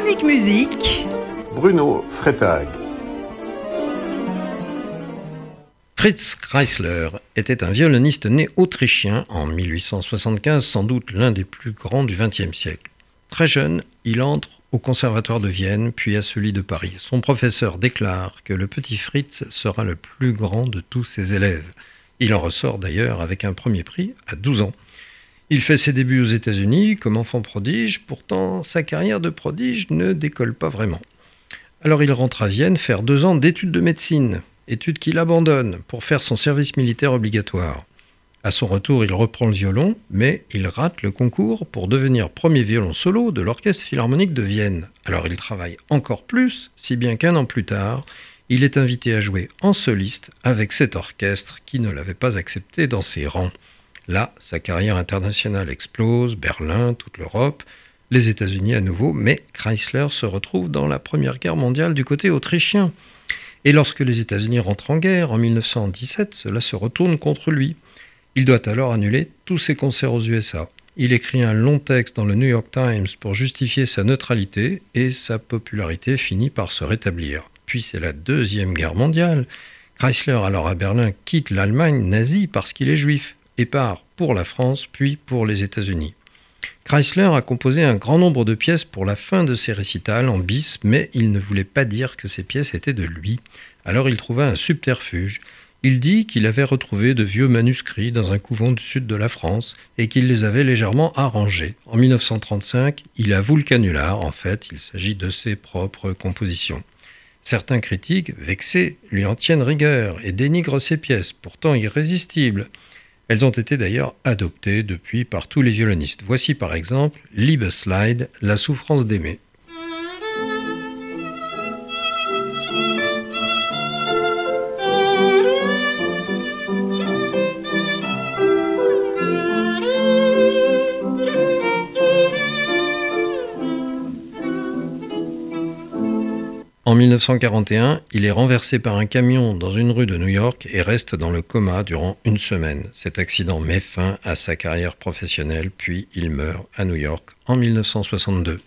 Chronique musique. Bruno Freitag. Fritz Kreisler était un violoniste né autrichien en 1875, sans doute l'un des plus grands du XXe siècle. Très jeune, il entre au Conservatoire de Vienne, puis à celui de Paris. Son professeur déclare que le petit Fritz sera le plus grand de tous ses élèves. Il en ressort d'ailleurs avec un premier prix à 12 ans. Il fait ses débuts aux États-Unis comme enfant prodige, pourtant sa carrière de prodige ne décolle pas vraiment. Alors il rentre à Vienne faire deux ans d'études de médecine, études qu'il abandonne pour faire son service militaire obligatoire. À son retour, il reprend le violon, mais il rate le concours pour devenir premier violon solo de l'Orchestre philharmonique de Vienne. Alors il travaille encore plus, si bien qu'un an plus tard, il est invité à jouer en soliste avec cet orchestre qui ne l'avait pas accepté dans ses rangs. Là, sa carrière internationale explose, Berlin, toute l'Europe, les États-Unis à nouveau, mais Chrysler se retrouve dans la Première Guerre mondiale du côté autrichien. Et lorsque les États-Unis rentrent en guerre en 1917, cela se retourne contre lui. Il doit alors annuler tous ses concerts aux USA. Il écrit un long texte dans le New York Times pour justifier sa neutralité et sa popularité finit par se rétablir. Puis c'est la Deuxième Guerre mondiale. Chrysler, alors à Berlin, quitte l'Allemagne nazie parce qu'il est juif part pour la France puis pour les États-Unis. Chrysler a composé un grand nombre de pièces pour la fin de ses récitals en bis, mais il ne voulait pas dire que ces pièces étaient de lui. Alors il trouva un subterfuge. Il dit qu'il avait retrouvé de vieux manuscrits dans un couvent du sud de la France et qu'il les avait légèrement arrangés. En 1935, il avoue le canular. En fait, il s'agit de ses propres compositions. Certains critiques, vexés, lui en tiennent rigueur et dénigrent ses pièces, pourtant irrésistibles. Elles ont été d'ailleurs adoptées depuis par tous les violonistes. Voici par exemple Slide, la souffrance d'aimer. En 1941, il est renversé par un camion dans une rue de New York et reste dans le coma durant une semaine. Cet accident met fin à sa carrière professionnelle, puis il meurt à New York en 1962.